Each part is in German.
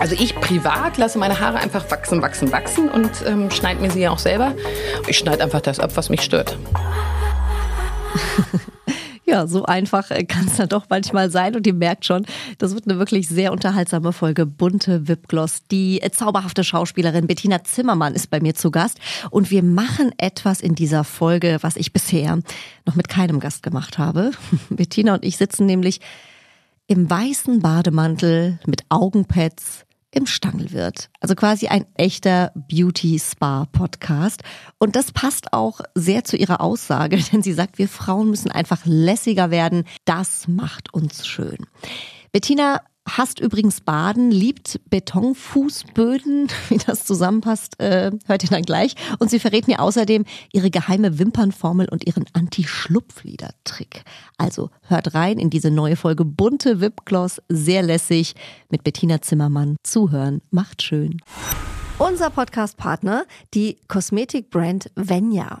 Also ich privat lasse meine Haare einfach wachsen, wachsen, wachsen und ähm, schneide mir sie ja auch selber. Ich schneide einfach das ab, was mich stört. Ja, so einfach äh, kann es dann doch manchmal sein. Und ihr merkt schon, das wird eine wirklich sehr unterhaltsame Folge. Bunte Wipgloss. Die äh, zauberhafte Schauspielerin Bettina Zimmermann ist bei mir zu Gast. Und wir machen etwas in dieser Folge, was ich bisher noch mit keinem Gast gemacht habe. Bettina und ich sitzen nämlich im weißen Bademantel mit Augenpads im Stangelwirt. Also quasi ein echter Beauty-Spa-Podcast. Und das passt auch sehr zu ihrer Aussage, denn sie sagt, wir Frauen müssen einfach lässiger werden. Das macht uns schön. Bettina hasst übrigens Baden, liebt Betonfußböden. Wie das zusammenpasst, äh, hört ihr dann gleich. Und sie verrät mir außerdem ihre geheime Wimpernformel und ihren Anti-Schlupflider-Trick. Also hört rein in diese neue Folge Bunte Wipgloss, sehr lässig, mit Bettina Zimmermann. Zuhören macht schön. Unser Podcast-Partner, die Kosmetikbrand Venya.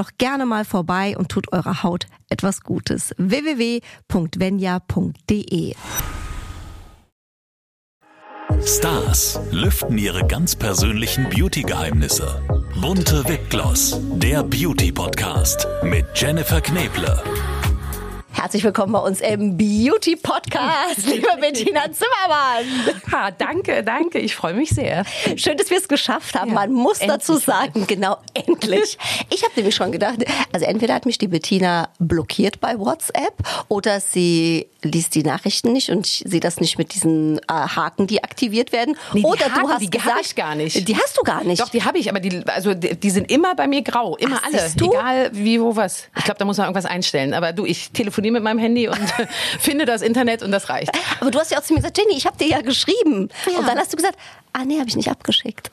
doch gerne mal vorbei und tut eurer Haut etwas Gutes. www.venya.de Stars lüften ihre ganz persönlichen Beauty-Geheimnisse. Bunte Wipgloss, der Beauty-Podcast mit Jennifer Kneble. Herzlich willkommen bei uns im Beauty Podcast, liebe Bettina Zimmermann. Ha, danke, danke. Ich freue mich sehr. Schön, dass wir es geschafft haben. Ja, Man muss dazu sagen, genau, endlich. Ich habe nämlich schon gedacht, also entweder hat mich die Bettina blockiert bei WhatsApp oder sie liest die Nachrichten nicht und ich sehe das nicht mit diesen äh, Haken, die aktiviert werden. Nee, die oder du Haken, hast die gesagt, ich gar nicht. Die hast du gar nicht. Doch, die habe ich, aber die, also die, die sind immer bei mir grau. Immer Ach, alle. du? Egal wie, wo, was. Ich glaube, da muss man irgendwas einstellen. Aber du, ich telefoniere mit meinem Handy und finde das Internet und das reicht. Aber du hast ja auch zu mir gesagt, Jenny, ich habe dir ja geschrieben. Und dann hast du gesagt, ah nee, habe ich nicht abgeschickt.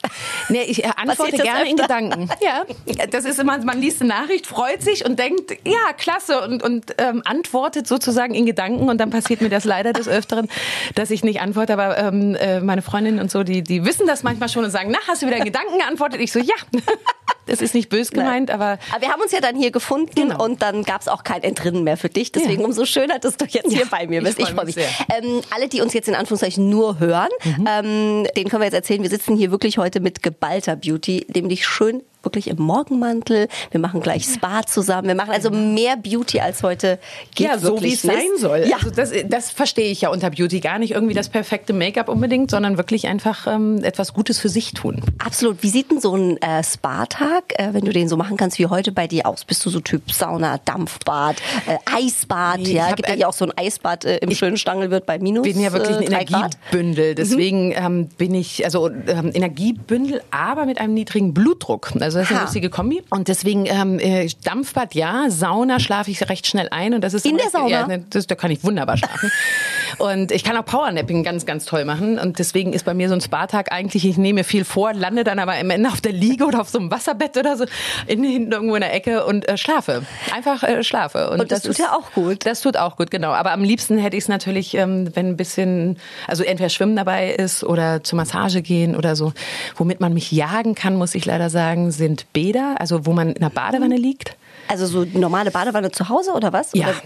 Nee, ich äh, antworte gerne in? Gedanken. Ja, das ist immer, man liest eine Nachricht, freut sich und denkt, ja, klasse und, und ähm, antwortet sozusagen in Gedanken und dann passiert mir das leider des Öfteren, dass ich nicht antworte, aber ähm, äh, meine Freundinnen und so, die, die wissen das manchmal schon und sagen, na, hast du wieder in Gedanken geantwortet? Ich so, ja, das ist nicht bös gemeint, aber Aber wir haben uns ja dann hier gefunden Genau. und dann gab es auch kein Entrinnen mehr für dich. Deswegen Ja. umso schöner, dass du jetzt hier Ja, bei mir bist. Ich freu freue mich mich. sehr. Ähm, alle, die uns jetzt in Anführungszeichen nur hören, ähm, denen können wir jetzt erzählen, wir sitzen hier wirklich heute mit geballter Beauty, nämlich schön wirklich im Morgenmantel. Wir machen gleich Spa zusammen. Wir machen also mehr Beauty als heute geht ja, so wie es sein soll. Ja. Also das, das verstehe ich ja unter Beauty gar nicht irgendwie das perfekte Make-up unbedingt, sondern wirklich einfach ähm, etwas Gutes für sich tun. Absolut. Wie sieht denn so ein äh, Spa-Tag, äh, wenn du den so machen kannst wie heute bei dir aus? Bist du so Typ Sauna, Dampfbad, äh, Eisbad? Nee, ich ja, gibt ja hier auch so ein Eisbad äh, im schönen Stangelwirt bei minus bin ja wirklich ein äh, Grad. Mhm. Energiebündel. Deswegen ähm, bin ich, also ähm, Energiebündel, aber mit einem niedrigen Blutdruck. Also das ist eine Ha. lustige Kombi. Und deswegen ähm, äh, Dampfbad ja, Sauna schlafe ich recht schnell ein. Und das ist In der Sauna? Ja, ne, das, da kann ich wunderbar schlafen. und ich kann auch Powernapping ganz, ganz toll machen. Und deswegen ist bei mir so ein Spa-Tag eigentlich, ich nehme mir viel vor, lande dann aber am Ende auf der Liege oder auf so einem Wasserbett oder so, in, hinten irgendwo in der Ecke und äh, schlafe. Einfach äh, schlafe. Und das tut ist- ja auch gut. Das tut auch gut, genau. Aber am liebsten hätte ich es natürlich, ähm, wenn ein bisschen, also entweder Schwimmen dabei ist oder zur Massage gehen oder so. Womit man mich jagen kann, muss ich leider sagen, sind Bäder, also wo man in der Badewanne liegt. Also so normale Badewanne zu Hause oder was? Ja. Oder?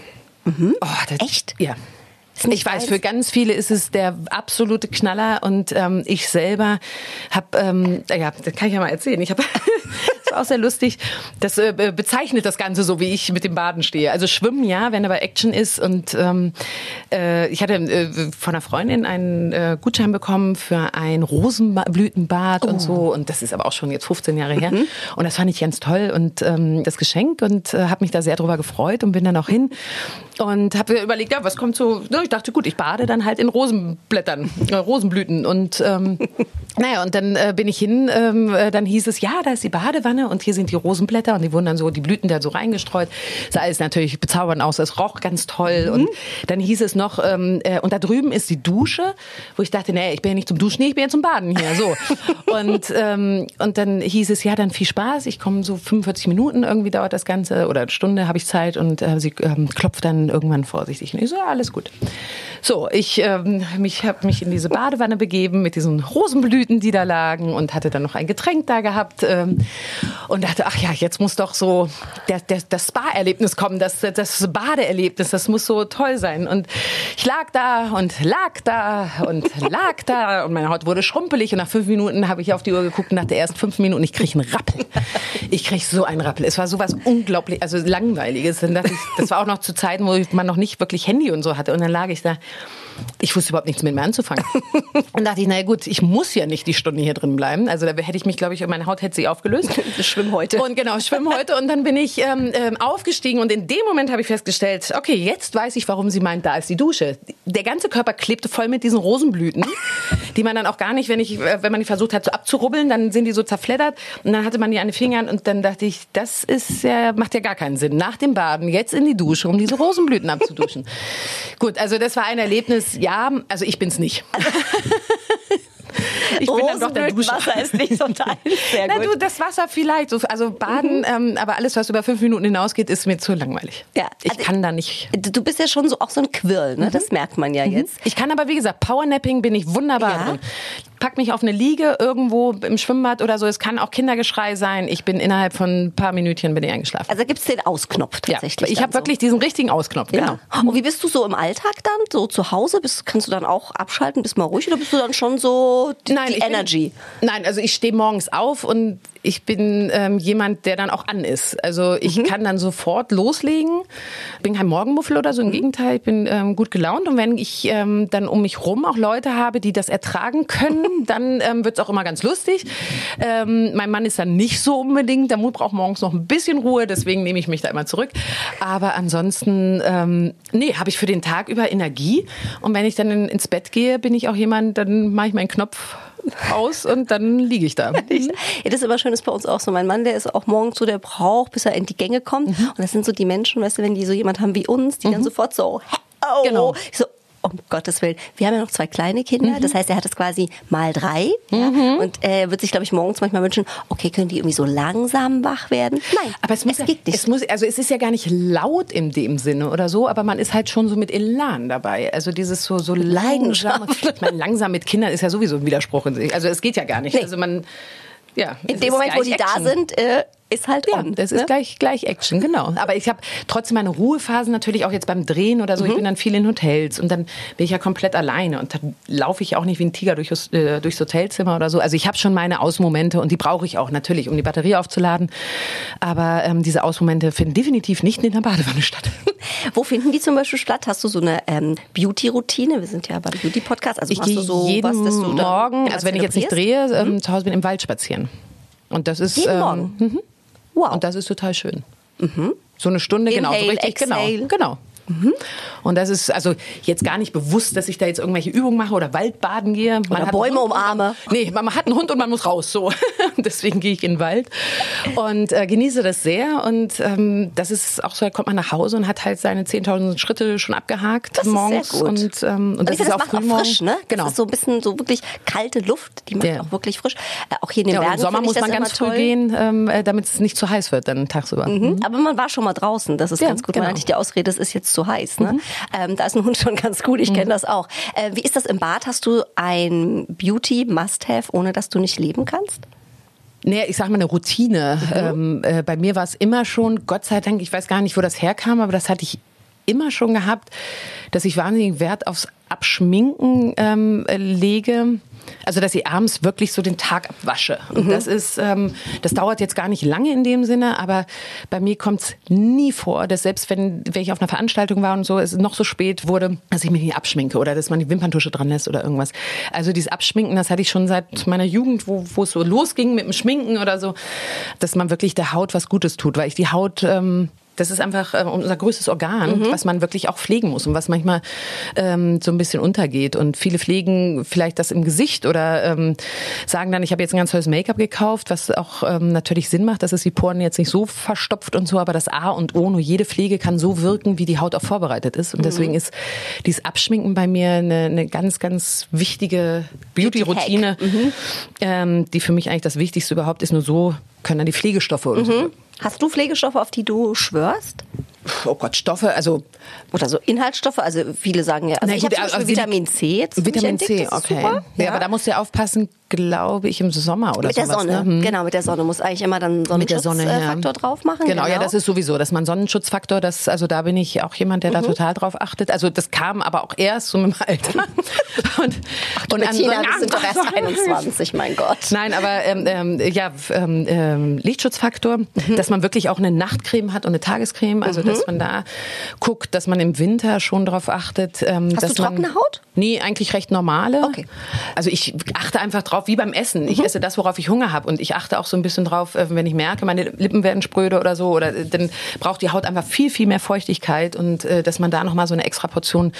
Oh, das, Echt? Ja. Ich weiß, für ganz viele ist es der absolute Knaller und ähm, ich selber habe, ähm, ja, das kann ich ja mal erzählen. Ich habe, auch sehr lustig. Das äh, be- bezeichnet das Ganze so, wie ich mit dem Baden stehe. Also Schwimmen ja, wenn aber Action ist. Und ähm, äh, ich hatte äh, von einer Freundin einen äh, Gutschein bekommen für ein Rosenblütenbad und so. Und das ist aber auch schon jetzt 15 Jahre her. Und das fand ich ganz toll. Und ähm, das Geschenk und äh, habe mich da sehr drüber gefreut und bin dann auch hin und habe überlegt, ja, was kommt so, ne, ich dachte, gut, ich bade dann halt in Rosenblättern, äh, Rosenblüten. Und ähm, Naja, und dann äh, bin ich hin, ähm, äh, dann hieß es, ja, da ist die Badewanne und hier sind die Rosenblätter und die wurden dann so, die Blüten da so reingestreut. Sah alles natürlich bezaubernd aus, es roch ganz toll. Und dann hieß es noch, ähm, äh, und da drüben ist die Dusche, wo ich dachte, nee, ich bin ja nicht zum Duschen, nee, ich bin ja zum Baden hier. So. und, ähm, und dann hieß es, ja, dann viel Spaß, ich komme so 45 Minuten irgendwie dauert das Ganze oder eine Stunde habe ich Zeit und äh, sie ähm, klopft dann irgendwann vorsichtig. Und ich so, ja, alles gut. So, ich ähm, mich habe mich in diese Badewanne begeben mit diesen Rosenblüten, die da lagen und hatte dann noch ein Getränk da gehabt ähm, und dachte, ach ja, jetzt muss doch so der, der, das Spa-Erlebnis kommen, das, das Badeerlebnis, das muss so toll sein. Und ich lag da und lag da und lag da und meine Haut wurde schrumpelig und nach fünf Minuten habe ich auf die Uhr geguckt und nach der ersten fünf Minuten, ich kriege einen Rappel. Ich kriege so einen Rappel. Es war sowas unglaublich, also langweiliges. Ich, das war auch noch zu Zeiten, wo man noch nicht wirklich Handy und so hatte. Und dann lag ich da ich wusste überhaupt nichts mit mir anzufangen. Und dachte ich, naja gut, ich muss ja nicht die Stunde hier drin bleiben. Also da hätte ich mich, glaube ich, meine Haut hätte sie aufgelöst. Ich schwimme heute. Und genau, ich schwimme heute. Und dann bin ich ähm, ähm, aufgestiegen und in dem Moment habe ich festgestellt, okay, jetzt weiß ich, warum sie meint, da ist die Dusche. Der ganze Körper klebte voll mit diesen Rosenblüten, die man dann auch gar nicht, wenn, ich, äh, wenn man die versucht hat so abzurubbeln, dann sind die so zerfleddert. Und dann hatte man die an den Fingern und dann dachte ich, das ist ja, macht ja gar keinen Sinn. Nach dem Baden jetzt in die Dusche, um diese Rosenblüten abzuduschen. Gut, also das war ein Erlebnis, ja, also ich bin's nicht. Ich bin dann doch der Duscher. Wasser ist nicht so dein. Sehr Na gut. du, das Wasser vielleicht, so, also baden, ähm, aber alles, was über fünf Minuten hinausgeht, ist mir zu langweilig. Ja, ich also kann da nicht. Du bist ja schon so auch so ein Quirl, ne? Das merkt man ja jetzt. Ich kann aber, wie gesagt, Powernapping bin ich wunderbar Ja? drin. Pack mich auf eine Liege irgendwo im Schwimmbad oder so. Es kann auch Kindergeschrei sein. Ich bin innerhalb von ein paar Minütchen bin ich eingeschlafen. Also gibt's den Ausknopf ja, tatsächlich. ich dann habe wirklich diesen richtigen Ausknopf. so. Genau. Ja. Und wie bist du so im Alltag dann? So zu Hause? Bist, kannst du dann auch abschalten, bist mal ruhig oder bist du dann schon so die, die ich bin- Energy? nein, also ich stehe morgens auf und ich bin ähm, jemand, der dann auch an ist. Also ich Mhm. kann dann sofort loslegen. Bin kein Morgenmuffel oder so, Mhm. im Gegenteil, ich bin ähm, gut gelaunt. Und wenn ich ähm, dann um mich rum auch Leute habe, die das ertragen können, dann ähm, wird's auch immer ganz lustig. Ähm, mein Mann ist dann nicht so unbedingt, der Mut braucht morgens noch ein bisschen Ruhe, deswegen nehme ich mich da immer zurück. Aber ansonsten, ähm, nee, habe ich für den Tag über Energie. Und wenn ich dann in, ins Bett gehe, bin ich auch jemand, dann mache ich meinen Knopf aus und dann liege ich da. Ja, das ist immer schön, ist bei uns auch so. Mein Mann, der ist auch morgens so, der braucht, bis er in die Gänge kommt. Mhm. Und das sind so die Menschen, weißt du, wenn die so jemand haben wie uns, die dann sofort so, oh. Genau. Ich so, um Gottes Willen. Wir haben ja noch zwei kleine Kinder, Mhm. das heißt, er hat es quasi mal drei. Ja? Und er wird sich, glaube ich, morgens manchmal wünschen, okay, können die irgendwie so langsam wach werden? Nein, Aber es, muss, ja- geht nicht. Es muss, also es ist ja gar nicht laut in dem Sinne oder so, aber man ist halt schon so mit Elan dabei. Also dieses so, so Leidenschaft. langsam. Ich meine, langsam mit Kindern ist ja sowieso ein Widerspruch in sich. Also es geht ja gar nicht. Nee. Also man, ja. in dem Moment, wo die da sind, äh, ist halt Ja, on. das ne? ist gleich, gleich Action, genau. Aber ich habe trotzdem meine Ruhephasen natürlich auch jetzt beim Drehen oder so. Ich bin dann viel in Hotels und dann bin ich ja komplett alleine und dann laufe ich auch nicht wie ein Tiger durch, das- äh, durchs Hotelzimmer oder so. Also ich habe schon meine Ausmomente und die brauche ich auch natürlich, um die Batterie aufzuladen. Aber ähm, diese Ausmomente finden definitiv nicht in der Badewanne statt. Wo finden die zum Beispiel statt? Hast du so eine ähm, Beauty-Routine? Wir sind ja beim Beauty-Podcast. Also Ich gehe du so jeden was, dass du dann Morgen, also wenn ich jetzt nicht drehe, ähm, zu Hause bin, im Wald spazieren. Und das ist Jeden ähm, Morgen? Mhm. Wow. Und das ist total schön. So eine Stunde, genau, so Inhale, richtig, exhale. genau, genau. Und das ist also jetzt gar nicht bewusst, dass ich da jetzt irgendwelche Übungen mache oder Waldbaden gehe. Man Oder hat Bäume umarme. Man, nee, man hat einen Hund und man muss raus. So, deswegen gehe ich in den Wald und äh, genieße das sehr. Und ähm, das ist auch so, da kommt man nach Hause und hat halt seine 10.000 Schritte schon abgehakt Das ist morgens sehr gut. und ähm, und Und das finde, ist auch das macht auch frisch, ne? Genau. Das ist so ein bisschen so wirklich kalte Luft, die macht Ja. auch wirklich frisch. Äh, auch hier in den ja, Bergen Im Sommer muss man das ganz früh toll. gehen, ähm, äh, damit es nicht zu heiß wird dann tagsüber. Mhm. Aber man war schon mal draußen, das ist Ja, ganz gut. Man genau. hat nicht die Ausrede, es ist jetzt zu heiß. Ne? Ähm, da ist ein Hund schon ganz gut, ich kenne das auch. Äh, wie ist das im Bad? Hast du ein Beauty-Must-Have, ohne dass du nicht leben kannst? Nee, ich sag mal eine Routine. Ähm, äh, bei mir war es immer schon, Gott sei Dank, ich weiß gar nicht, wo das herkam, aber das hatte ich immer schon gehabt, dass ich wahnsinnigen Wert aufs Abschminken ähm, äh, lege. Also, dass ich abends wirklich so den Tag abwasche. Und das ist, ähm, das dauert jetzt gar nicht lange in dem Sinne, aber bei mir kommt es nie vor, dass selbst wenn, wenn ich auf einer Veranstaltung war und so, es noch so spät wurde, dass ich mich nicht abschminke oder dass man die Wimperntusche dran lässt oder irgendwas. Also dieses Abschminken, das hatte ich schon seit meiner Jugend, wo, wo es so losging mit dem Schminken oder so, dass man wirklich der Haut was Gutes tut, weil ich die Haut ähm, das ist einfach äh, unser größtes Organ, mhm. was man wirklich auch pflegen muss und was manchmal ähm, so ein bisschen untergeht. Und viele pflegen vielleicht das im Gesicht oder ähm, sagen dann, ich habe jetzt ein ganz tolles Make-up gekauft, was auch ähm, natürlich Sinn macht, dass es die Poren jetzt nicht so verstopft und so, aber das A und O, nur jede Pflege kann so wirken, wie die Haut auch vorbereitet ist. Und mhm. deswegen ist dieses Abschminken bei mir eine, eine ganz, ganz wichtige Beauty-Routine, mhm. ähm, die für mich eigentlich das Wichtigste überhaupt ist. Nur so können dann die Pflegestoffe und so Hast du Pflegestoffe, auf die du schwörst? Oh Gott, Stoffe, also oder so Inhaltsstoffe. Also viele sagen ja, also Na, ich habe also Vitamin C. Vitamin C, okay. Ja, ja, aber da musst du ja aufpassen glaube ich, im Sommer oder Mit der sowas, Sonne, ne? hm. genau, mit der Sonne muss eigentlich immer dann Sonnenschutzfaktor ja. drauf machen. Genau, genau, ja, das ist sowieso, dass man Sonnenschutzfaktor, das, also da bin ich auch jemand, der mhm. da total drauf achtet. Also das kam aber auch erst so mit dem Alter. und, Ach, und Bettina, an, sind doch erst 21, mein Gott. Nein, aber ähm, ähm, ja, ähm, ähm, Lichtschutzfaktor, mhm. dass man wirklich auch eine Nachtcreme hat und eine Tagescreme, also mhm. Dass man da guckt, dass man im Winter schon darauf achtet. Ähm, Hast dass du trockene man, Haut? Nee, eigentlich recht normale. Okay. Also ich achte einfach drauf, wie beim Essen. Ich mhm. esse das, worauf ich Hunger habe. Und ich achte auch so ein bisschen drauf, äh, wenn ich merke, meine Lippen werden spröde oder so, oder äh, dann braucht die Haut einfach viel, viel mehr Feuchtigkeit und äh, dass man da nochmal so eine extra Portion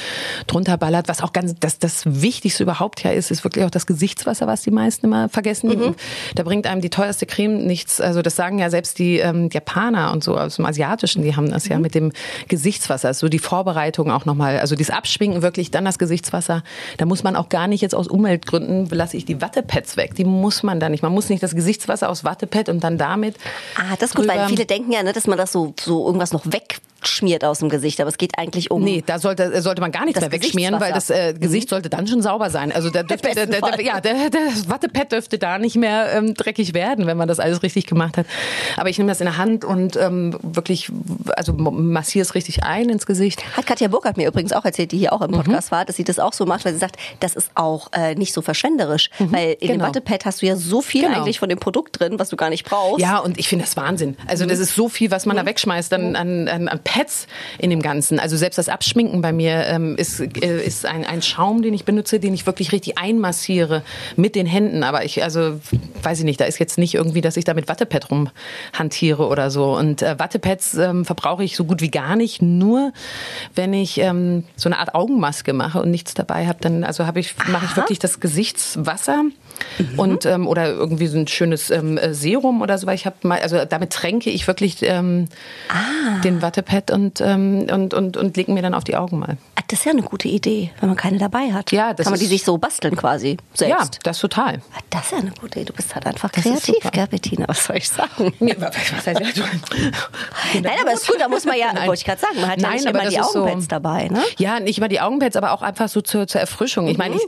drunter ballert. Was auch ganz, das, das Wichtigste überhaupt ja ist, ist wirklich auch das Gesichtswasser, was die meisten immer vergessen. Mhm. Da bringt einem die teuerste Creme nichts. Also das sagen ja selbst die ähm, Japaner und so aus dem Asiatischen, die haben das mhm. ja mit dem Gesichtswasser. So also die Vorbereitung auch nochmal, also das Abschminken wirklich, dann das Gesichtswasser. Da muss man auch gar nicht jetzt aus Umweltgründen, lasse ich die Wattepads weg. Die muss man da nicht. Man muss nicht das Gesichtswasser aus Wattepad und dann damit. Ah, das ist gut, weil viele denken ja, ne, dass man das so, so irgendwas noch weg schmiert aus dem Gesicht, aber es geht eigentlich um. Nee, da sollte, sollte man gar nichts mehr wegschmieren, weil das äh, Gesicht mhm. sollte dann schon sauber sein. Also der dürfte, der, der, der, ja, der Wattepad dürfte da nicht mehr ähm, dreckig werden, wenn man das alles richtig gemacht hat. Aber ich nehme das in der Hand und ähm, wirklich, also massiere es richtig ein ins Gesicht. Hat Katja Burkhardt mir übrigens auch erzählt, die hier auch im mhm. Podcast mhm. war, dass sie das auch so macht, weil sie sagt, das ist auch äh, nicht so verschwenderisch, mhm. weil in genau. dem Wattepad hast du ja so viel genau. eigentlich von dem Produkt drin, was du gar nicht brauchst. Ja, und ich finde das Wahnsinn. Also das mhm. ist so viel, was man da mhm. wegschmeißt an, an, an Pads in dem Ganzen. Also selbst das Abschminken bei mir ähm, ist, äh, ist ein, ein Schaum, den ich benutze, den ich wirklich richtig einmassiere mit den Händen. Aber ich, also weiß ich nicht, da ist jetzt nicht irgendwie, dass ich da mit Wattepad rumhantiere oder so. Und äh, Wattepads ähm, verbrauche ich so gut wie gar nicht. Nur wenn ich ähm, so eine Art Augenmaske mache und nichts dabei habe, dann also habe ich mache ich wirklich das Gesichtswasser Mhm. Und ähm, oder irgendwie so ein schönes ähm, äh, Serum oder so, weil ich habe mal, also damit tränke ich wirklich ähm, ah. den Wattepad und, ähm, und, und, und lege mir dann auf die Augen mal. Ah, das ist ja eine gute Idee, wenn man keine dabei hat. Ja, das Kann man die sich so basteln quasi selbst. Ja, das total. Ah, das ist ja eine gute Idee. Du bist halt einfach das kreativ, gell, Bettina? Was soll ich sagen? Nee, was heißt du, Nein, aber ist gut, da muss man ja, wollte ich gerade sagen, man hat Nein, ja nicht immer die Augenpads so, dabei, ne? Ja, nicht immer die Augenpads, aber auch einfach so zur, zur Erfrischung. Mhm. Ich meine, ich,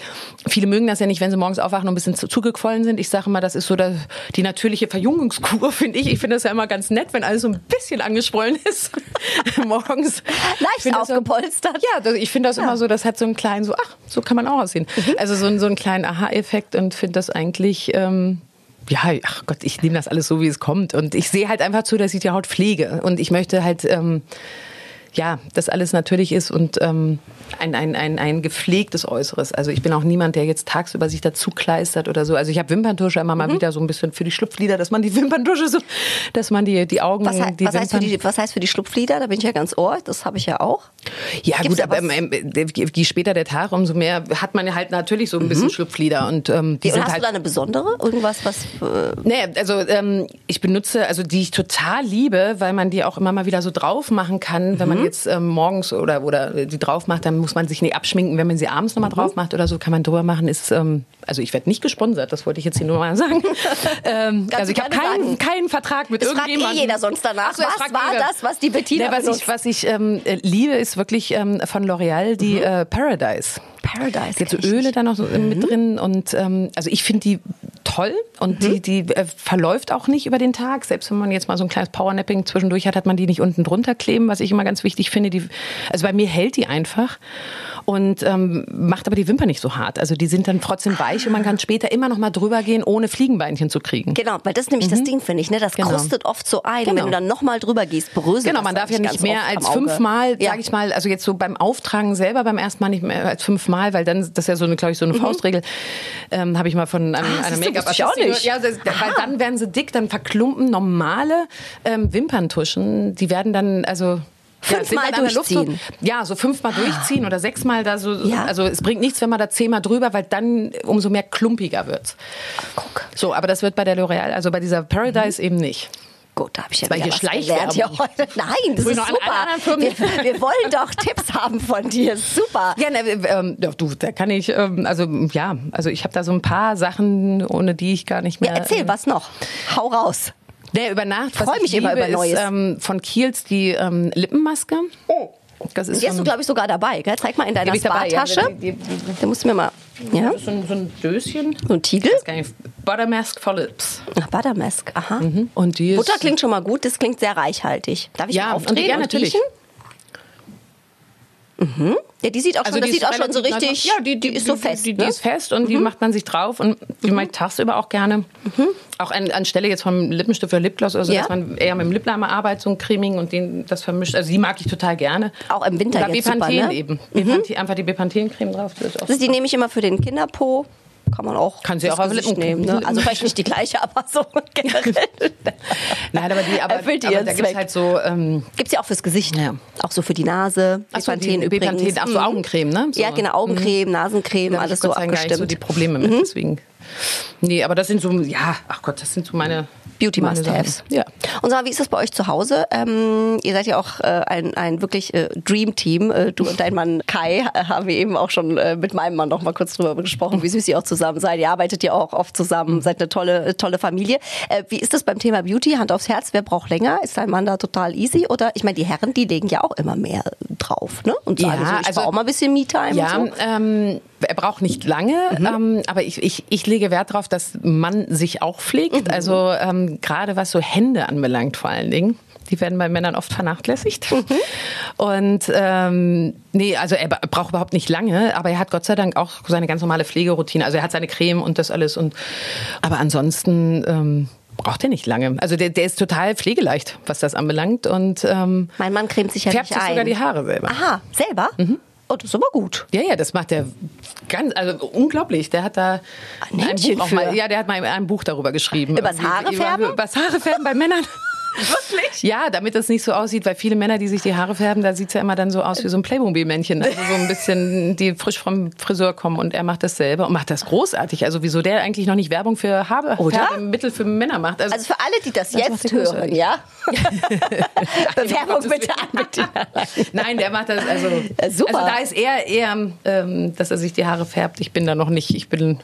viele mögen das ja nicht, wenn sie morgens aufwachen und ein bisschen zugequollen sind. Ich sage immer, das ist so der, die natürliche Verjüngungskur, finde ich. Ich finde das ja immer ganz nett, wenn alles so ein bisschen angeschwollen ist morgens. Leicht aufgepolstert. So, ja, ich finde das ja. immer so, das hat so einen kleinen, so, ach, so kann man auch aussehen. Mhm. Also so, so einen kleinen Aha-Effekt und finde das eigentlich... Ähm, ja, ach Gott, ich nehme das alles so, wie es kommt. Und ich sehe halt einfach zu, dass ich die Haut pflege. Und ich möchte halt, ähm, ja, dass alles natürlich ist und ähm, ein, ein, ein, ein gepflegtes Äußeres. Also ich bin auch niemand, der jetzt tagsüber sich dazu kleistert oder so. Also ich habe Wimperntusche immer mal mhm. wieder so ein bisschen für die Schlupflider, dass man die Wimperntusche so, dass man die, die Augen, was, die was, heißt für die, was heißt für die Schlupflider? Da bin ich ja ganz ohr, das habe ich ja auch. Ja Gibt's gut, aber ähm, je später der Tag, umso mehr hat man halt natürlich so ein bisschen mhm. Schlupflider. Und, ähm, die und hast halt, du da eine besondere? Irgendwas, was... Äh nee, also ähm, ich benutze, also die ich total liebe, weil man die auch immer mal wieder so drauf machen kann, mhm. wenn man mhm. Jetzt ähm, morgens oder, oder die drauf macht, dann muss man sich nicht abschminken schminken, wenn man sie abends nochmal mhm. drauf macht oder so, kann man drüber machen. Ist, ähm, also ich werde nicht gesponsert, das wollte ich jetzt hier nur mal sagen. ähm, also ich habe keinen, keinen Vertrag mit das irgendjemandem. Fragt eh jeder sonst danach. So, was war jeder. das, was die Bettina nee, was ich, was ich ähm, liebe, ist wirklich ähm, von L'Oreal die mhm. äh, Paradise. Paradise. Hat so Öle da noch so mhm. mit drin und ähm, also ich finde die toll und mhm. die, die äh, verläuft auch nicht über den Tag. Selbst wenn man jetzt mal so ein kleines Powernapping zwischendurch hat, hat man die nicht unten drunter kleben, was ich immer ganz wichtig finde. Die, also bei mir hält die einfach. Und ähm, macht aber die Wimpern nicht so hart. Also die sind dann trotzdem weich und man kann später immer noch mal drüber gehen, ohne Fliegenbeinchen zu kriegen. Genau, weil das ist nämlich das Ding, finde ich. Ne? Das Genau. krustet oft so ein. Und Genau. wenn du dann nochmal drüber gehst, bröselt Genau, man darf ja nicht mehr als fünfmal, Ja. sage ich mal, also jetzt so beim Auftragen selber beim ersten Mal nicht mehr als fünfmal, weil dann, das ist ja so eine, glaube ich, so eine Faustregel, ähm, habe ich mal von einem, Mhm. Ah, einer du, wusste ich auch Make-up-Artistin nicht. Ja, das, weil dann werden sie dick, dann verklumpen normale ähm, Wimperntuschen, die werden dann, also... ja, Fünfmal Luft durchziehen. So, ja, so fünfmal durchziehen oder sechsmal da so. Ja. Also es bringt nichts, wenn man da zehnmal drüber, weil dann umso mehr klumpiger wird's. Guck. So, aber das wird bei der L'Oreal, also bei dieser Paradise Mhm. eben nicht. Gut, da habe ich ja wieder was gelernt hier heute. Nein, das ist super. Wir, wir wollen doch Tipps haben von dir. Super. Ja, ne, ähm, ja, du, da kann ich, ähm, also ja, also ich habe da so ein paar Sachen, ohne die ich gar nicht mehr. Ja, erzähl, was noch? Hau raus. Nee, über Nacht. was Freu ich mich immer über Neues. Ist, ähm, von Kiels die ähm, Lippenmaske. Oh. Das ist Die hast du, glaube ich, sogar dabei. Gell? Zeig mal in deiner ja. Spartasche. Die- die- die- Da musst du mir mal. Ja? so ein, so ein Döschen. So ein Tiegel? Buttermask for Lips. Ach, Buttermask. Aha. Und die ist, Butter klingt schon mal gut. Das klingt sehr reichhaltig. Darf ich Ja, mal und- aufdrehen ja, und natürlich. riechen? Mhm. Ja, die sieht auch Also schon, das die sieht auch schon so richtig. Ja, die, die, ist so die, fest. Die, die ne? Mhm. ist fest und die macht man sich drauf und die mache ich tagsüber auch gerne. Auch an, anstelle jetzt vom Lippenstift oder Lipgloss oder so, Ja. dass man eher mit dem Lippliner arbeitet, so ein cremigen und den das vermischt. Also die mag ich total gerne. Auch im Winter Oder jetzt super, Bepanthen ne? eben. Bepanthen, einfach die Bepanthen-Creme drauf. Das ist die nehme ich immer für den Kinderpo. Kann man auch. Kann sie auch auf Lippen- nehmen. Ne? Also vielleicht nicht die gleiche, aber so generell. Nein, aber die, aber, Erfüllt aber da gibt es halt so, ähm, Gibt's ja auch fürs Gesicht. Ja. Auch so für die Nase. So, Bepanthen die übrigens. Bepanthen, ach so, Mhm. Augencreme, ne? So. Ja, genau, Augencreme, Nasencreme, da alles ich so Dank gar nicht abgestimmt. so die Probleme mit, deswegen. Nee, aber das sind so, ja, ach Gott, das sind so meine Beauty Must-Haves. Ja. Und sag mal, wie ist das bei euch zu Hause? Ähm, ihr seid ja auch äh, ein, ein wirklich äh, Dream-Team. Äh, du und dein Mann Kai äh, haben wir eben auch schon äh, mit meinem Mann noch mal kurz drüber gesprochen, wie süß ihr auch zusammen seid. Ihr arbeitet ja auch oft zusammen, seid eine tolle, äh, tolle Familie. Wie ist das beim Thema Beauty? Hand aufs Herz, wer braucht länger? Ist dein Mann da total easy? Oder ich meine, die Herren, die legen ja auch immer mehr drauf, ne? Und sagen Ja, so, ich also- brauche auch mal ein bisschen Me-Time Ja, so. ähm, er braucht nicht lange, Mhm. ähm, aber ich, ich, ich lege Wert darauf, dass man sich auch pflegt. Mhm. Also ähm, gerade was so Hände anbelangt vor allen Dingen. Die werden bei Männern oft vernachlässigt. Mhm. Und ähm, nee, also er braucht überhaupt nicht lange, aber er hat Gott sei Dank auch seine ganz normale Pflegeroutine. Also er hat seine Creme und das alles. Und aber ansonsten ähm, braucht er nicht lange. Also der, der ist total pflegeleicht, was das anbelangt. Und ähm, Mein Mann cremt sich ja färbt nicht sich ein. sogar die Haare selber. Aha, selber? Oh, das ist aber gut. Ja, ja, das macht der ganz, also unglaublich. Der hat da Ein ein Buch auch mal, ja, der hat mal ein Buch darüber geschrieben. Übers Haare färben? Über, übers Haare färben bei Männern. Wirklich? Ja, damit das nicht so aussieht, weil viele Männer, die sich die Haare färben, da sieht's ja immer dann so aus wie so ein Playmobil-Männchen. Also so ein bisschen, die frisch vom Friseur kommen und er macht das selber und macht das großartig. Also wieso der eigentlich noch nicht Werbung für Haarfärbemittel für Männer macht. Also für alle, die das, Das jetzt hören, ja? Bewerbung bitte an. Nein, der macht das also. Super. Also da ist er eher, ähm, dass er sich die Haare färbt. Ich bin da noch nicht. Ich bin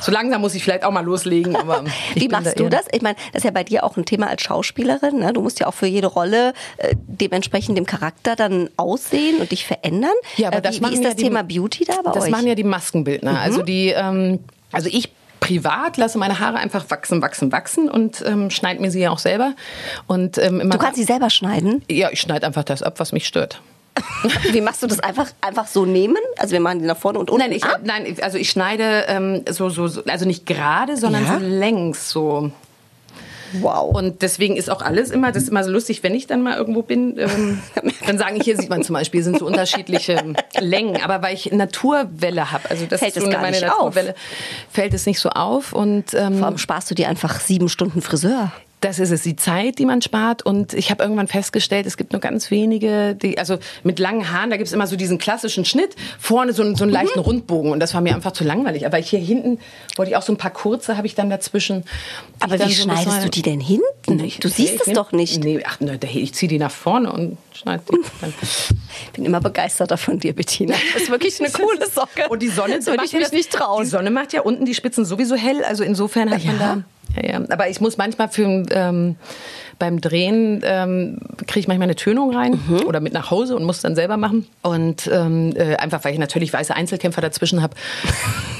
so langsam muss ich vielleicht auch mal loslegen. Aber Wie machst da du das? Ich meine, das ist ja bei dir auch ein Thema als Schauspielerin. Ne? Du musst ja auch für jede Rolle äh, dementsprechend dem Charakter dann aussehen und dich verändern. Ja, aber äh, das wie, wie machen ist ja das die- Thema Beauty da bei Das euch? machen ja die Maskenbildner. Also die, ähm, also ich privat lasse meine Haare einfach wachsen, wachsen, wachsen und ähm, schneide mir sie ja auch selber. Und ähm, du kannst sie selber schneiden. ja, ich schneide einfach das ab, was mich stört. Wie machst du das einfach einfach so nehmen? Also wir machen die nach vorne und unten Nein, ich, ab. nein, also ich schneide ähm, so, so, so, also nicht gerade, sondern Ja? so längs so. Wow. Und deswegen ist auch alles immer, das ist immer so lustig, wenn ich dann mal irgendwo bin, ähm, dann sagen, hier sieht man zum Beispiel, sind so unterschiedliche Längen. Aber weil ich Naturwelle habe, also das Fällt ist es so gar meine nicht auf. Naturwelle, fällt es nicht so auf. Und ähm, Warum sparst du dir einfach sieben Stunden Friseur? Das ist es, die Zeit, die man spart. Und ich habe irgendwann festgestellt, es gibt nur ganz wenige, die, also mit langen Haaren, da gibt es immer so diesen klassischen Schnitt, vorne so, einen- so einen Mhm. leichten Rundbogen. Und das war mir einfach zu langweilig. Aber hier hinten wollte ich auch so ein paar kurze, habe ich dann dazwischen. Aber wie so schneidest bisschen- du die denn hinten? Ich- du nee, siehst es nehm- doch nicht. Nee, ach, ne, ich ziehe die nach vorne und schneide die. Dann. Ich bin immer begeisterter von dir, Bettina. Das ist wirklich eine coole Socke. Und die Sonne das würde ich mich das- nicht trauen. Die Sonne macht ja unten die Spitzen sowieso hell. Also insofern hat man Ja. da. Ja, ja. Aber ich muss manchmal für, ähm, beim Drehen ähm, kriege ich manchmal eine Tönung rein Mhm. oder mit nach Hause und muss dann selber machen. Und ähm, äh, einfach, weil ich natürlich weiße Einzelkämpfer dazwischen habe.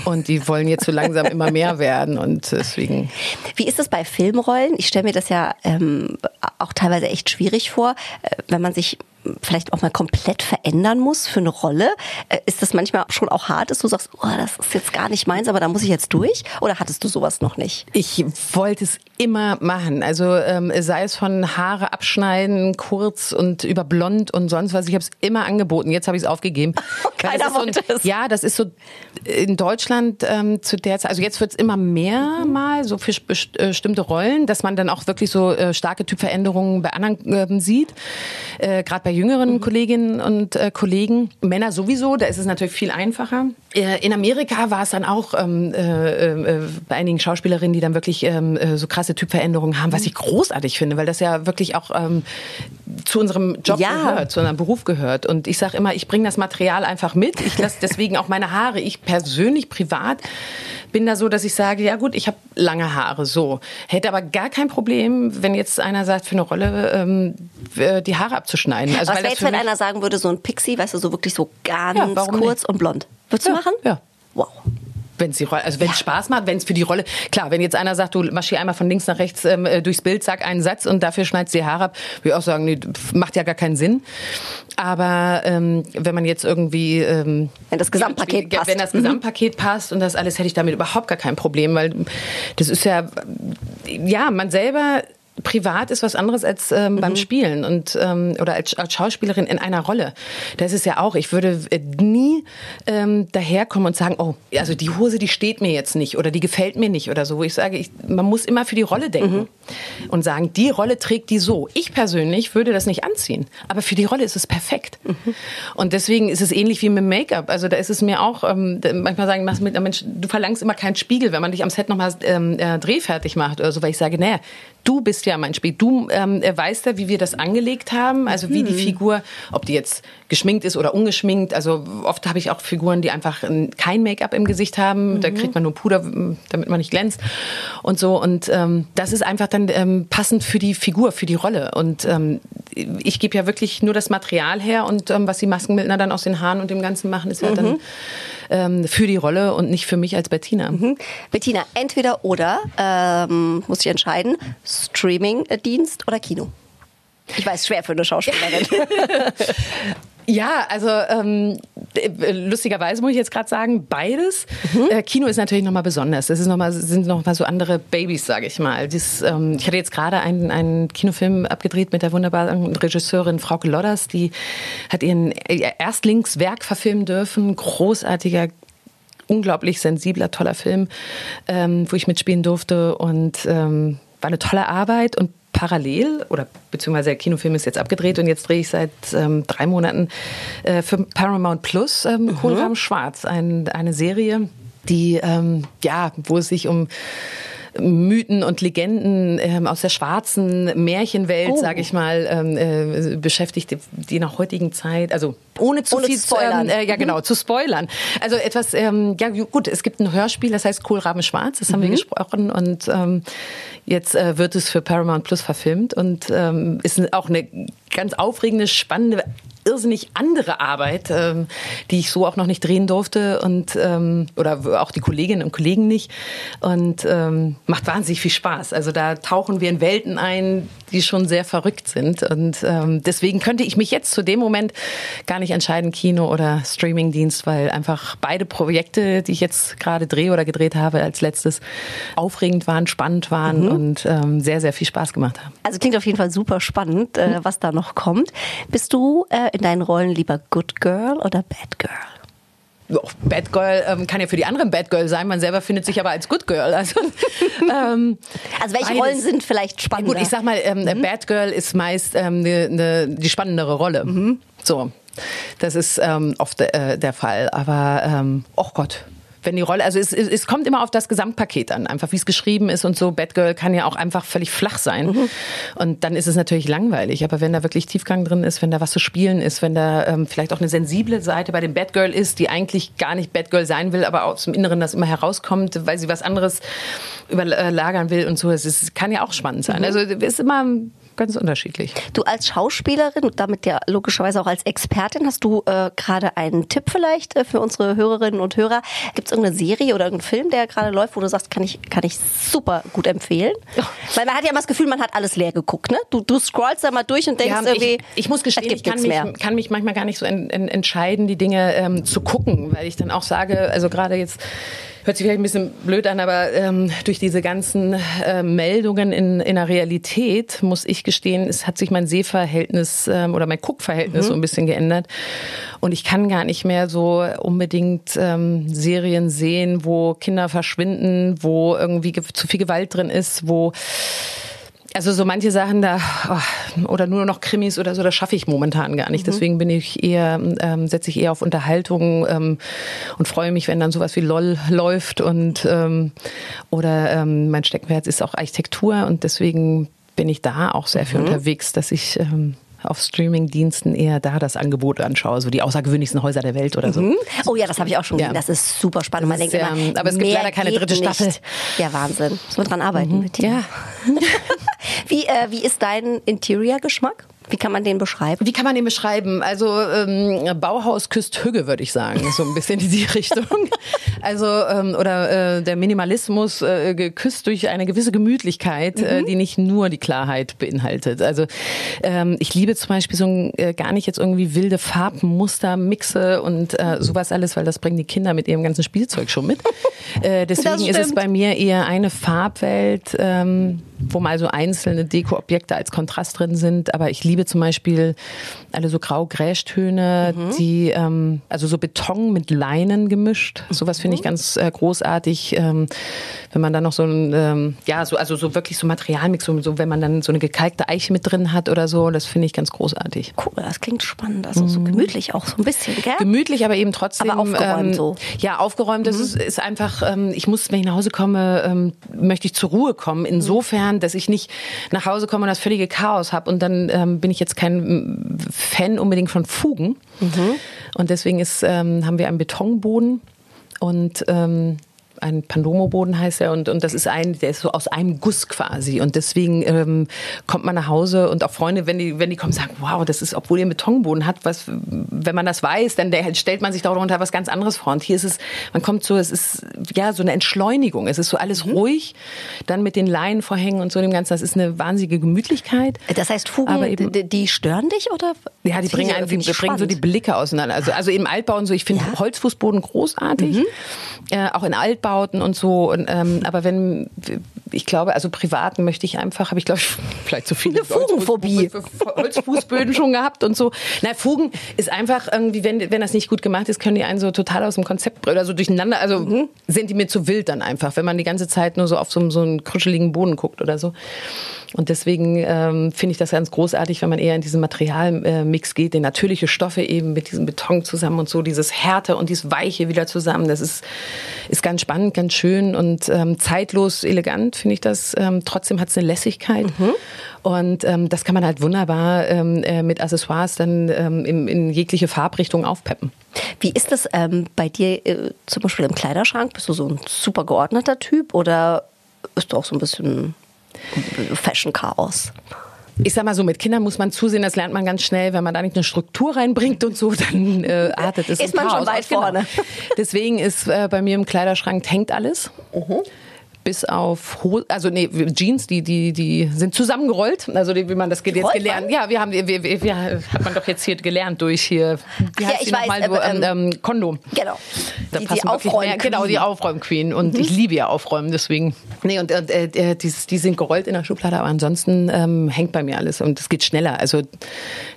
Und die wollen jetzt so langsam immer mehr werden. Und deswegen. Wie ist es bei Filmrollen? Ich stelle mir das ja ähm, auch teilweise echt schwierig vor, äh, wenn man sich vielleicht auch mal komplett verändern muss für eine Rolle? Äh, ist das manchmal schon auch hart, dass du sagst, oh, das ist jetzt gar nicht meins, aber da muss ich jetzt durch? Oder hattest du sowas noch nicht? Ich wollte es immer machen. Also ähm, sei es von Haare abschneiden, kurz und über blond und sonst was. Ich habe es immer angeboten. Jetzt habe ich es aufgegeben. Keiner so wollte ein, es. Ja, das ist so in Deutschland ähm, zu der Zeit. Also jetzt wird es immer mehr mal so für äh, bestimmte Rollen, dass man dann auch wirklich so äh, starke Typveränderungen bei anderen ähm, sieht. Äh, Gerade bei jüngeren Kolleginnen und äh, Kollegen. Männer sowieso, da ist es natürlich viel einfacher. Äh, in Amerika war es dann auch ähm, äh, äh, bei einigen Schauspielerinnen, die dann wirklich ähm, äh, so krasse Typveränderungen haben, was ich großartig finde, weil das ja wirklich auch ähm, zu unserem Job Ja. gehört, zu unserem Beruf gehört. Und ich sage immer, ich bringe das Material einfach mit. Ich lasse deswegen auch meine Haare. Ich persönlich, privat, bin da so, dass ich sage, ja gut, ich habe lange Haare, so. Hätte aber gar kein Problem, wenn jetzt einer sagt, für eine Rolle ähm, äh, die Haare abzuschneiden. Also, Was wäre jetzt, wenn mich- einer sagen würde, so ein Pixie, weißt du, so wirklich so ganz Ja, kurz nicht? und blond. Würdest du Ja, machen? ja. Wow. Wenn es also wenn es Spaß macht, wenn es für die Rolle, klar, wenn jetzt einer sagt, du marschier einmal von links nach rechts ähm, äh, durchs Bild, sag einen Satz und dafür schneidest du die Haare ab, würde ich auch sagen, nee, macht ja gar keinen Sinn. Aber ähm, wenn man jetzt irgendwie ähm, Wenn das Gesamtpaket ja, passt. wenn das Gesamtpaket passt und das alles, hätte ich damit überhaupt gar kein Problem, weil das ist ja, ja, man selber privat ist was anderes als ähm, Mhm. beim Spielen und ähm, oder als, als Schauspielerin in einer Rolle. Das ist ja auch, ich würde äh, nie ähm, daherkommen und sagen, oh, also die Hose, die steht mir jetzt nicht oder die gefällt mir nicht oder so. Wo ich sage, ich, man muss immer für die Rolle denken Mhm. und sagen, die Rolle trägt die so. Ich persönlich würde das nicht anziehen, aber für die Rolle ist es perfekt. Mhm. Und deswegen ist es ähnlich wie mit Make-up. Also da ist es mir auch, ähm, manchmal sagen, mit, Mensch, du verlangst immer keinen Spiegel, wenn man dich am Set nochmal ähm, äh, drehfertig macht oder so, weil ich sage, naja, du bist ja mein Spiel. Du ähm, äh, weißt ja, wie wir das angelegt haben, also wie die Figur, ob die jetzt geschminkt ist oder ungeschminkt. Also oft habe ich auch Figuren, die einfach kein Make-up im Gesicht haben. Da kriegt man nur Puder, damit man nicht glänzt und so. Und ähm, das ist einfach dann ähm, passend für die Figur, für die Rolle. Und ähm, ich gebe ja wirklich nur das Material her und ähm, was die Maskenbildner dann aus den Haaren und dem Ganzen machen, ist ja dann ähm, für die Rolle und nicht für mich als Bettina. Bettina, entweder oder, ähm, muss ich entscheiden, Streaming-Dienst oder Kino? Ich weiß, schwer für eine Schauspielerin. Ja, also ähm, äh, lustigerweise muss ich jetzt gerade sagen, beides. Äh, Kino ist natürlich nochmal besonders. Das ist noch mal, sind nochmal so andere Babys, sage ich mal. Das, ähm, ich hatte jetzt gerade einen, einen Kinofilm abgedreht mit der wunderbaren Regisseurin Frauke Lodders. Die hat ihren ihr Erstlingswerk verfilmen dürfen. Großartiger unglaublich sensibler, toller Film, ähm, wo ich mitspielen durfte und ähm, war eine tolle Arbeit und parallel oder beziehungsweise der Kinofilm ist jetzt abgedreht und jetzt drehe ich seit ähm, drei Monaten äh, für Paramount Plus ähm, Kohlraum Schwarz, ein, eine Serie, die ähm, ja, wo es sich um Mythen und Legenden ähm, aus der schwarzen Märchenwelt, Oh. sage ich mal, ähm, äh, beschäftigt, die, der heutigen Zeit, also ohne zu Ohne viel zu spoilern. Äh, ja, genau, zu spoilern. Also etwas, ähm, ja gut, es gibt ein Hörspiel, das heißt Kohlraben Schwarz, das haben wir gesprochen und ähm, jetzt äh, wird es für Paramount Plus verfilmt und ähm, ist auch eine ganz aufregende, spannende irrsinnig andere Arbeit, ähm, die ich so auch noch nicht drehen durfte und ähm, oder auch die Kolleginnen und Kollegen nicht und ähm, macht wahnsinnig viel Spaß. Also da tauchen wir in Welten ein, die schon sehr verrückt sind und ähm, deswegen könnte ich mich jetzt zu dem Moment gar nicht entscheiden, Kino oder Streamingdienst, weil einfach beide Projekte, die ich jetzt gerade drehe oder gedreht habe als letztes, aufregend waren, spannend waren und ähm, sehr, sehr viel Spaß gemacht haben. Also klingt auf jeden Fall super spannend, äh, was da noch kommt. Bist du äh, in deinen Rollen lieber Good Girl oder Bad Girl? Ja, Bad Girl ähm, kann ja für die anderen Bad Girl sein, man selber findet sich aber als Good Girl. Also, ähm, Also welche beides. Rollen sind vielleicht Ja, spannender? Gut, ich sag mal, ähm, Bad Girl ist meist ähm, ne, ne, die spannendere Rolle. So, das ist ähm, oft äh, der Fall. Aber, ähm, oh Gott. Wenn die Rolle, also es, es, es kommt immer auf das Gesamtpaket an, einfach wie es geschrieben ist und so. Bad Girl kann ja auch einfach völlig flach sein. Und dann ist es natürlich langweilig. Aber wenn da wirklich Tiefgang drin ist, wenn da was zu spielen ist, wenn da ähm, vielleicht auch eine sensible Seite bei dem Bad Girl ist, die eigentlich gar nicht Bad Girl sein will, aber aus dem Inneren das immer herauskommt, weil sie was anderes überlagern will und so. Es ist, kann ja auch spannend sein. Also es ist immer ganz unterschiedlich. Du als Schauspielerin und damit ja logischerweise auch als Expertin hast du äh, gerade einen Tipp vielleicht äh, für unsere Hörerinnen und Hörer. Gibt es irgendeine Serie oder irgendeinen Film, der gerade läuft, wo du sagst, kann ich, kann ich super gut empfehlen? Weil man hat ja immer das Gefühl, man hat alles leer geguckt. Ne? Du, du scrollst da mal durch und denkst Ja, irgendwie, ich, ich muss gestehen, es ich kann mich, mehr. kann mich manchmal gar nicht so en, en, entscheiden, die Dinge ähm, zu gucken, weil ich dann auch sage, also gerade jetzt hört sich vielleicht ein bisschen blöd an, aber ähm, durch diese ganzen äh, Meldungen in, in der Realität muss ich gestehen, es hat sich mein Sehverhältnis ähm, oder mein Guckverhältnis so ein bisschen geändert. Und ich kann gar nicht mehr so unbedingt ähm, Serien sehen, wo Kinder verschwinden, wo irgendwie ge- zu viel Gewalt drin ist, wo also so manche Sachen da oh, oder nur noch Krimis oder so, das schaffe ich momentan gar nicht. Deswegen bin ich eher ähm, setze ich eher auf Unterhaltung ähm, und freue mich, wenn dann sowas wie LOL läuft und ähm, oder ähm, mein Steckenpferd ist auch Architektur und deswegen bin ich da auch sehr viel unterwegs, dass ich ähm, auf Streamingdiensten eher da das Angebot anschaue, so die außergewöhnlichsten Häuser der Welt oder so. Hm? Oh ja, das habe ich auch schon Ja. gesehen. Das ist super spannend. Man Das denkt ist, immer, ähm, aber es gibt leider keine dritte Staffel. Nicht. Ja, Wahnsinn. Müssen wir dran arbeiten. Mit dir. Ja. Wie, äh, wie ist dein Interior-Geschmack? Wie kann man den beschreiben? Wie kann man den beschreiben? Also ähm, Bauhaus küsst Hügge, würde ich sagen, so ein bisschen in die Richtung. Also ähm, oder äh, der Minimalismus äh, geküsst durch eine gewisse Gemütlichkeit, äh, die nicht nur die Klarheit beinhaltet. Also ähm, ich liebe zum Beispiel so ein, äh, gar nicht jetzt irgendwie wilde Farbenmuster, Mixe und äh, sowas alles, weil das bringen die Kinder mit ihrem ganzen Spielzeug schon mit. Äh, deswegen ist es bei mir eher eine Farbwelt, ähm, wo mal so einzelne Dekoobjekte als Kontrast drin sind. Aber ich liebe zum Beispiel alle so grau-gräschtöne, die, ähm, also so Beton mit Leinen gemischt. Sowas finde ich ganz äh, großartig. Ähm, wenn man dann noch so ein, ähm, ja, so, also so wirklich so Materialmix, so, so wenn man dann so eine gekalkte Eiche mit drin hat oder so, das finde ich ganz großartig. Cool, das klingt spannend. Also so gemütlich auch so ein bisschen, gell? Gemütlich, aber eben trotzdem. Aber aufgeräumt ähm, so. Ja, aufgeräumt. Das ist, ist einfach, ähm, ich muss, wenn ich nach Hause komme, ähm, möchte ich zur Ruhe kommen. Insofern, dass ich nicht nach Hause komme und das völlige Chaos habe. Und dann ähm, bin ich jetzt kein ähm, Fan unbedingt von Fugen. Und deswegen ist, ähm, haben wir einen Betonboden und ähm, ein Pandomo-Boden heißt er und, und das ist ein, der ist so aus einem Guss quasi und deswegen ähm, kommt man nach Hause und auch Freunde, wenn die, wenn die kommen, sagen, wow, das ist, obwohl ihr einen Betonboden hat, was, wenn man das weiß, dann der, stellt man sich darunter was ganz anderes vor und hier ist es, man kommt so, es ist ja so eine Entschleunigung, es ist so alles ruhig, dann mit den Leinenvorhängen und so dem Ganzen, das ist eine wahnsinnige Gemütlichkeit. Das heißt, Fugen, eben- die, die stören dich oder? Ja, die bringen, einen, die bringen so die. Blicke auseinander. Also, also im Altbau und so, ich finde Ja. Holzfußboden großartig, äh, auch in Altbauten und so. Und, ähm, aber wenn, ich glaube, also privaten möchte ich einfach, habe ich glaube ich vielleicht zu viele Eine Fugenphobie. Holzfuß- Holzfußböden schon gehabt und so. Na, Fugen ist einfach irgendwie, wenn, wenn das nicht gut gemacht ist, können die einen so total aus dem Konzept bringen oder so durcheinander. Also Mhm. sind die mir zu wild dann einfach, wenn man die ganze Zeit nur so auf so, so einen kruscheligen Boden guckt oder so. Und deswegen ähm, finde ich das ganz großartig, wenn man eher in diesen Materialmix geht, den natürliche Stoffe eben mit diesem Beton zusammen und so, dieses Härte und dieses Weiche wieder zusammen. Das ist, ist ganz spannend, ganz schön und ähm, zeitlos elegant, finde ich das. Ähm, trotzdem hat es eine Lässigkeit. Und ähm, das kann man halt wunderbar ähm, äh, mit Accessoires dann ähm, in, in jegliche Farbrichtung aufpeppen. Wie ist das ähm, bei dir äh, zum Beispiel im Kleiderschrank? Bist du so ein super geordneter Typ oder bist du auch so ein bisschen Fashion-Chaos? Ich sag mal so, mit Kindern muss man zusehen, das lernt man ganz schnell, wenn man da nicht eine Struktur reinbringt und so, dann äh, artet es Ist man schon Chaos weit aus. Genau. vorne. Deswegen ist äh, bei mir im Kleiderschrank hängt alles. Bis auf Ho also nee, Jeans, die, die, die sind zusammengerollt. Also die, wie man das jetzt gelernt. Ja, wir haben, wir, wir, wir, hat man doch jetzt hier gelernt durch hier. Wie Ja, heißt ich die weiß, äh, ähm, ähm, ähm, Kondom. Genau. Da Die- die Aufräumen- mehr, genau, die Queen. Aufräumen-Queen. Und ich liebe ja Aufräumen, deswegen. Nee, und äh, äh, die, die sind gerollt in der Schublade, aber ansonsten ähm, hängt bei mir alles und es geht schneller. Also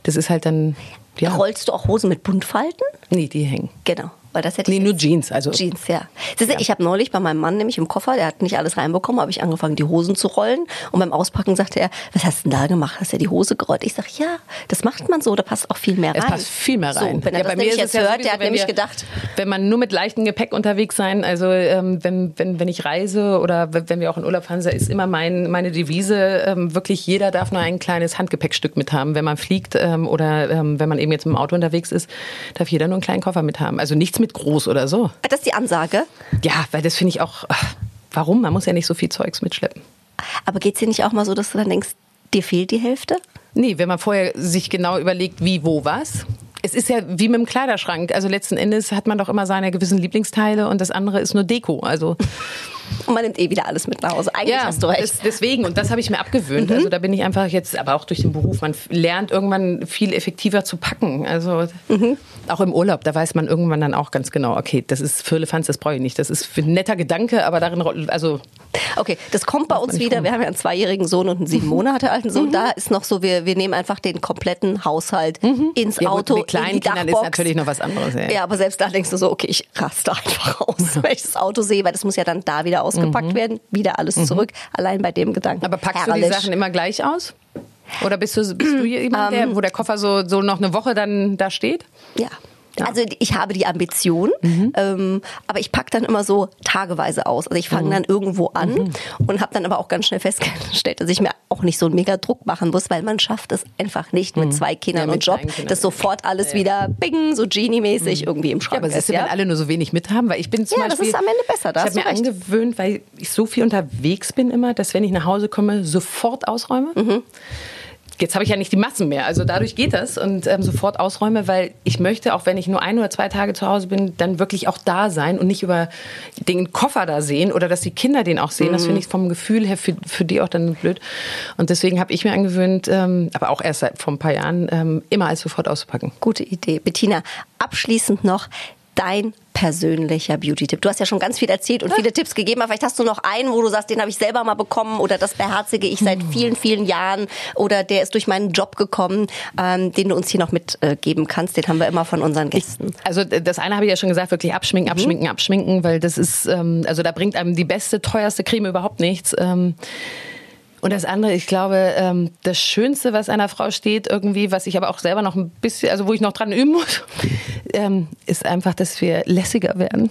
das ist halt dann, ja. Rollst du auch Hosen mit Buntfalten? Nee, die hängen. Genau. Weil das hätte Nee, ich nur Jeans. Also Jeans, ja. Siehst du, Ich habe neulich bei meinem Mann nämlich im Koffer, der hat nicht alles reinbekommen, habe ich angefangen, die Hosen zu rollen. Und beim Auspacken sagte er, was hast du denn da gemacht? Hast du die Hose gerollt? Ich sage, ja, das macht man so, da passt auch viel mehr rein. Es passt viel mehr rein. So, wenn er Ja, das nämlich jetzt hört, sowieso, der hat nämlich wir- gedacht, wenn man nur mit leichtem Gepäck unterwegs sein, also ähm, wenn, wenn, wenn ich reise oder wenn wir auch in Urlaub fahren, ist immer mein, meine Devise, ähm, wirklich jeder darf nur ein kleines Handgepäckstück mit haben. Wenn man fliegt ähm, oder ähm, wenn man eben jetzt im Auto unterwegs ist, darf jeder nur einen kleinen Koffer mit haben. Also nichts mit groß oder so. das ist die Ansage. Ja, weil das finde ich auch, ach, warum? Man muss ja nicht so viel Zeugs mitschleppen. Aber geht's dir nicht auch mal so, dass du dann denkst, Dir fehlt die Hälfte? Nee, wenn man vorher sich genau überlegt, wie, wo, was. Es ist ja wie mit dem Kleiderschrank. Also letzten Endes hat man doch immer seine gewissen Lieblingsteile und das andere ist nur Deko. Also Und man nimmt eh wieder alles mit nach Hause. Eigentlich hast du recht. das- deswegen. Und das habe ich mir abgewöhnt. Also da bin ich einfach jetzt, aber auch durch den Beruf, man lernt irgendwann viel effektiver zu packen. Also auch im Urlaub, da weiß man irgendwann dann auch ganz genau, okay, das ist Firlefanz, das brauche ich nicht. Das ist ein netter Gedanke, aber darin, also Okay, das kommt bei uns wieder. rum. Wir haben ja einen zweijährigen Sohn und einen sieben Monate alten Sohn. Da ist noch so, wir, wir nehmen einfach den kompletten Haushalt ins ja, gut, Auto, mit in die kleinen Kindern ist Dachbox. natürlich noch was anderes. Ja. Ja, aber selbst da denkst du so, okay, ich raste einfach aus, wenn ich das Auto sehe, weil das muss ja dann da wieder ausgepackt werden, wieder alles zurück. Allein bei dem Gedanken. Aber packst du Herrlich. die Sachen immer gleich aus? Oder bist du, bist du jemand, der, wo der Koffer so, so noch eine Woche dann da steht? Ja. Also ich habe die Ambition, Mhm. ähm, aber ich packe dann immer so tageweise aus. Also ich fange Mhm. dann irgendwo an und habe dann aber auch ganz schnell festgestellt, dass ich mir auch nicht so einen mega Druck machen muss, weil man schafft es einfach nicht mit zwei Kindern Mhm. Ja, mit und Job, Kindern. dass sofort alles wieder bing, so Genie-mäßig irgendwie im Ja, Schrank aber siehst ist. du, Ja? wenn alle nur so wenig mit haben, weil ich bin zum Ja, das Beispiel. ist am Ende besser, da ich habe mir recht. angewöhnt, weil ich so viel unterwegs bin immer, dass wenn ich nach Hause komme, sofort ausräume. Mhm. Jetzt habe ich ja nicht die Massen mehr, also dadurch geht das und ähm, sofort ausräume, weil ich möchte, auch wenn ich nur ein oder zwei Tage zu Hause bin, dann wirklich auch da sein und nicht über den Koffer da sehen oder dass die Kinder den auch sehen. Das Mhm. finde ich vom Gefühl her für, für die auch dann blöd. Und deswegen habe ich mir angewöhnt, ähm, aber auch erst seit vor ein paar Jahren, ähm, immer alles sofort auszupacken. Gute Idee. Bettina, abschließend noch dein persönlicher Beauty-Tipp. Du hast ja schon ganz viel erzählt und viele Tipps gegeben, aber vielleicht hast du noch einen, wo du sagst, den habe ich selber mal bekommen oder das beherzige ich seit vielen, vielen Jahren oder der ist durch meinen Job gekommen, ähm, den du uns hier noch mitgeben kannst. Den haben wir immer von unseren Gästen. Also d- das eine habe ich ja schon gesagt, wirklich abschminken, abschminken, abschminken, weil das ist, ähm, also da bringt einem die beste, teuerste Creme überhaupt nichts. Ähm, und das andere, ich glaube, ähm, das Schönste, was einer Frau steht, irgendwie, was ich aber auch selber noch ein bisschen, also wo ich noch dran üben muss, ähm, ist einfach, dass wir lässiger werden.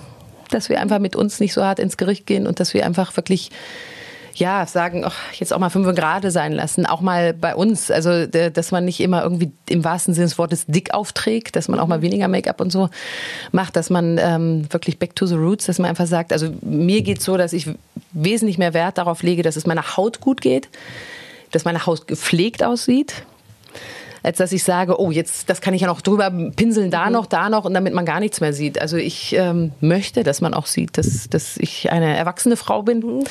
Dass wir einfach mit uns nicht so hart ins Gericht gehen und dass wir einfach wirklich ja, sagen, ach, jetzt auch mal fünf Grade sein lassen, auch mal bei uns. Also, d- dass man nicht immer irgendwie im wahrsten Sinne des Wortes dick aufträgt, dass man auch mal weniger Make-up und so macht, dass man ähm, wirklich back to the roots, dass man einfach sagt, also mir geht's so, dass ich wesentlich mehr Wert darauf lege, dass es meiner Haut gut geht, dass meine Haut gepflegt aussieht, als dass ich sage, oh, jetzt, das kann ich ja noch drüber pinseln, da noch, da noch und damit man gar nichts mehr sieht. Also ich ähm, möchte, dass man auch sieht, dass, dass ich eine erwachsene Frau bin.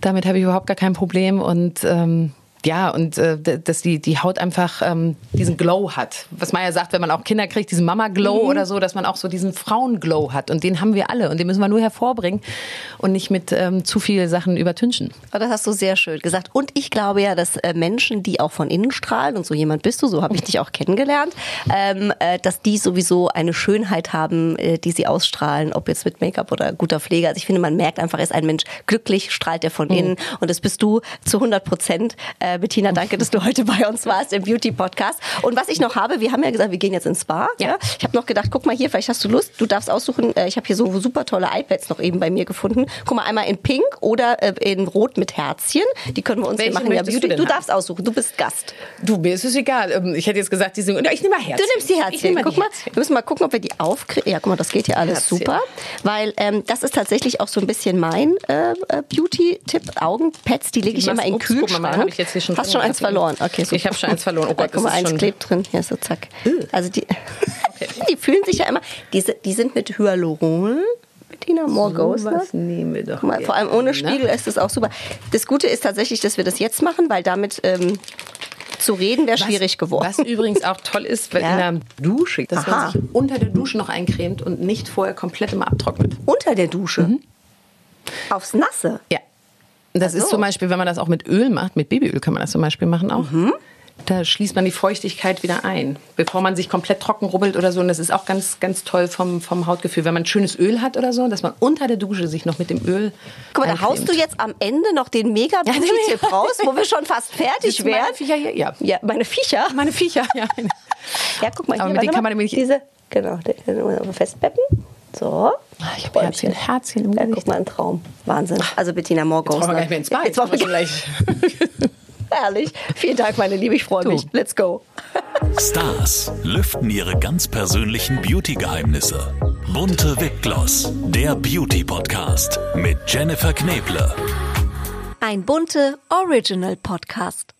Damit habe ich überhaupt gar kein Problem und ähm, ja, und äh, dass die, die Haut einfach ähm, diesen Glow hat. Was man ja sagt, wenn man auch Kinder kriegt, diesen Mama-Glow oder so, dass man auch so diesen Frauen-Glow hat. Und den haben wir alle. Und den müssen wir nur hervorbringen und nicht mit ähm, zu viel Sachen übertünchen. Oh, Das hast du sehr schön gesagt. Und ich glaube ja, dass äh, Menschen, die auch von innen strahlen, und so jemand bist du, so habe ich dich auch kennengelernt, ähm, äh, dass die sowieso eine Schönheit haben, äh, die sie ausstrahlen, ob jetzt mit Make-up oder guter Pflege. Also ich finde, man merkt einfach, ist ein Mensch glücklich, strahlt er von innen. Und das bist du zu 100 Prozent. Äh, Bettina, danke, dass du heute bei uns warst im Beauty-Podcast. Und was ich noch habe, wir haben ja gesagt, wir gehen jetzt ins Spa. Ja. Ich habe noch gedacht, guck mal hier, vielleicht hast du Lust, du darfst aussuchen. Äh, ich habe hier so super tolle iPads noch eben bei mir gefunden. Guck mal, einmal in Pink oder äh, in Rot mit Herzchen. Die können wir uns Welche hier machen. Ja, du Beauty. Du, haben? darfst aussuchen, du bist Gast. Du, mir ist es egal. Ähm, Ich hätte jetzt gesagt, die sind. Ja, Ich nehme mal Herzchen. Du nimmst die Ich Herzchen. nehme Guck die mal, Herzchen. wir müssen mal gucken, ob wir die aufkriegen. Ja, guck mal, das geht hier alles Herzchen. super. Weil ähm, das ist tatsächlich auch so ein bisschen mein äh, äh, Beauty-Tipp. Augenpads, die lege ich immer in den ups, guck mal, Kühlschrank. ich jetzt schon Hast schon eins verloren. Okay, super. Ich habe schon eins verloren. Oh Gott, guck mal, eins klebt drin. Hier, so zack. Also die, die fühlen sich ja immer, die, sind- die sind mit Hyaluron. Bettina, more goes, ne? Was nehmen wir doch. Mal, vor allem ohne ne? Spiegel ist das auch super. Das Gute ist tatsächlich, dass wir das jetzt machen, weil damit ähm, zu reden wäre schwierig geworden. Was übrigens auch toll ist, weil Ja. in der Dusche, dass Aha. man sich unter der Dusche noch eincremt und nicht vorher komplett immer abtrocknet. Unter der Dusche. Mhm. Aufs Nasse. Ja. Das Ach ist so. zum Beispiel, wenn man das auch mit Öl macht, mit Babyöl kann man das zum Beispiel machen auch. Mhm. Da schließt man die Feuchtigkeit wieder ein, bevor man sich komplett trocken rubbelt oder so. Und das ist auch ganz, ganz toll vom, vom Hautgefühl. Wenn man schönes Öl hat oder so, dass man unter der Dusche sich noch mit dem Öl. Guck mal, da eincremt. haust du jetzt am Ende noch den mega Ja, nee. raus, wo wir schon fast fertig du meine wären. Viecher hier? Ja. Ja, meine Viecher. Meine Viecher, ja. Ja, guck mal, Aber hier, mit warte denen kann man nämlich- Diese, genau, den mal festpeppen. So. Ich habe Herzchen, Herzchen im Ja, Gesicht. guck mal, ein Traum. Wahnsinn. Also Bettina More goes. Brauchen wir nicht mehr ins Bad. Jetzt wollen wir gleich. Herrlich. Vielen Dank, meine Liebe. Ich freue mich. Let's go. Stars lüften ihre ganz persönlichen Beauty-Geheimnisse. Bunte Wipgloss, der Beauty-Podcast mit Jennifer Kneble. Ein bunte Original Podcast.